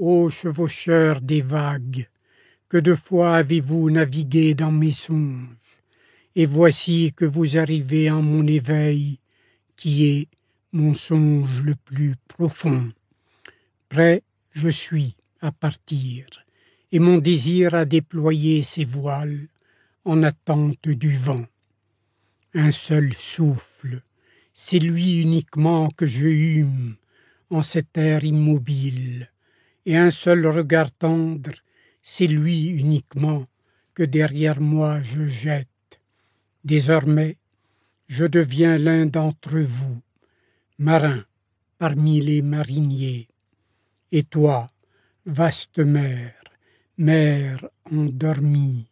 Ô chevaucheur des vagues, que de fois avez-vous navigué dans mes songes, et voici que vous arrivez en mon éveil, qui est mon songe le plus profond. Prêt je suis à partir, et mon désir a déployé ses voiles en attente du vent. Un seul souffle, c'est lui uniquement que je hume en cet air immobile, et un seul regard tendre, c'est lui uniquement que derrière moi je jette. Désormais, je deviens l'un d'entre vous, marin parmi les mariniers. Et toi, vaste mer, mer endormie,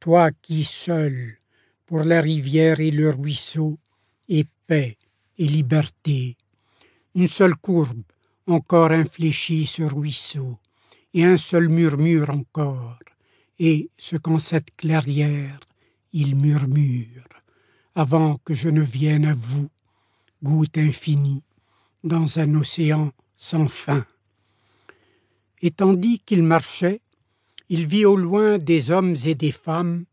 toi qui seul, pour la rivière et le ruisseau, et paix et liberté, une seule courbe encore infléchit ce ruisseau, et un seul murmure encore, et ce qu'en cette clairière il murmure, avant que je ne vienne à vous, goutte infinie, dans un océan sans fin. Et tandis qu'il marchait, il vit au loin des hommes et des femmes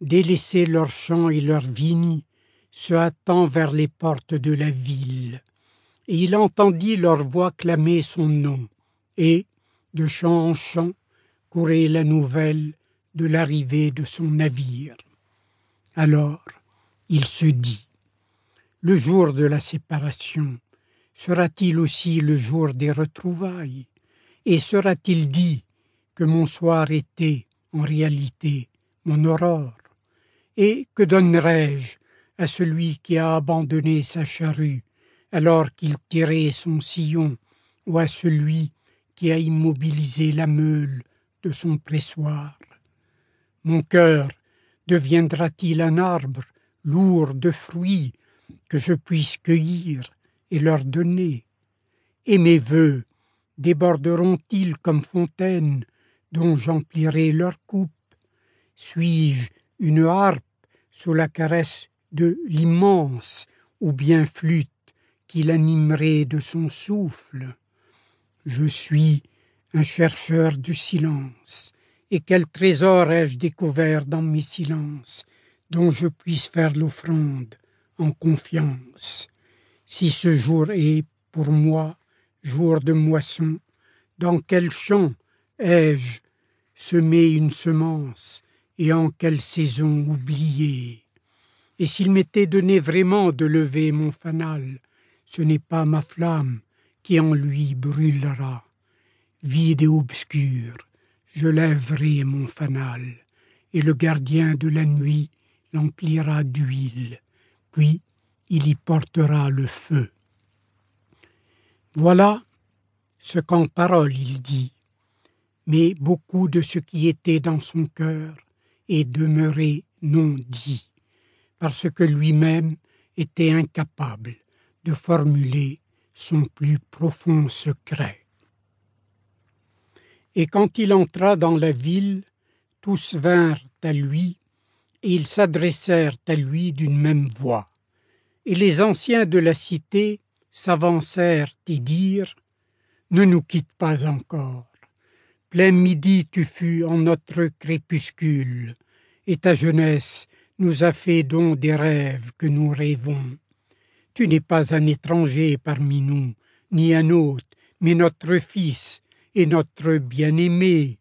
délaisser leurs champs et leurs vignes, se hâtant vers les portes de la ville. Et il entendit leur voix clamer son nom, et, de champ en champ, courait la nouvelle de l'arrivée de son navire. Alors, il se dit, le jour de la séparation sera-t-il aussi le jour des retrouvailles? Et sera-t-il dit que mon soir était, en réalité, mon aurore? Et que donnerai-je à celui qui a abandonné sa charrue alors qu'il tirait son sillon, ou à celui qui a immobilisé la meule de son pressoir. Mon cœur deviendra-t-il un arbre lourd de fruits que je puisse cueillir et leur donner? Et mes vœux déborderont-ils comme fontaines dont j'emplirai leur coupe? Suis-je une harpe sous la caresse de l'immense ou bien flûte qui l'animerait de son souffle. Je suis un chercheur du silence, et quel trésor ai-je découvert dans mes silences dont je puisse faire l'offrande en confiance? Si ce jour est, pour moi, jour de moisson, dans quel champ ai-je semé une semence et en quelle saison oubliée? Et s'il m'était donné vraiment de lever mon fanal, ce n'est pas ma flamme qui en lui brûlera. Vide et obscur, je lèverai mon fanal, et le gardien de la nuit l'emplira d'huile, puis il y portera le feu. Voilà ce qu'en parole il dit, mais beaucoup de ce qui était dans son cœur est demeuré non dit, parce que lui-même était incapable de formuler son plus profond secret. Et quand il entra dans la ville, tous vinrent à lui et ils s'adressèrent à lui d'une même voix. Et les anciens de la cité s'avancèrent et dirent Ne nous quitte pas encore. Plein midi tu fus en notre crépuscule, et ta jeunesse nous a fait don des rêves que nous rêvons. Tu n'es pas un étranger parmi nous, ni un hôte, mais notre fils et notre bien-aimé.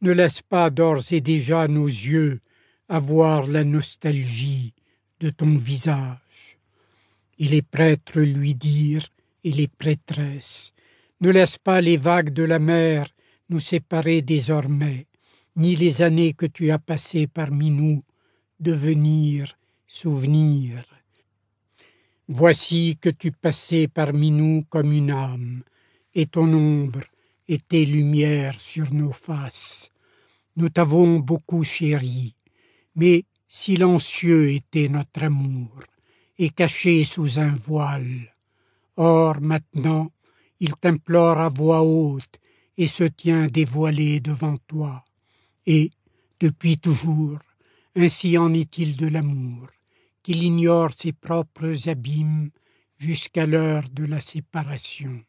Ne laisse pas d'ores et déjà nos yeux avoir la nostalgie de ton visage. Et les prêtres lui dirent, et les prêtresses, ne laisse pas les vagues de la mer nous séparer désormais, ni les années que tu as passées parmi nous devenir souvenirs. Voici que tu passais parmi nous comme une âme, et ton ombre était lumière sur nos faces. Nous t'avons beaucoup chéri, mais silencieux était notre amour, et caché sous un voile. Or maintenant il t'implore à voix haute, et se tient dévoilé devant toi. Et, depuis toujours, ainsi en est-il de l'amour, qu'il ignore ses propres abîmes jusqu'à l'heure de la séparation.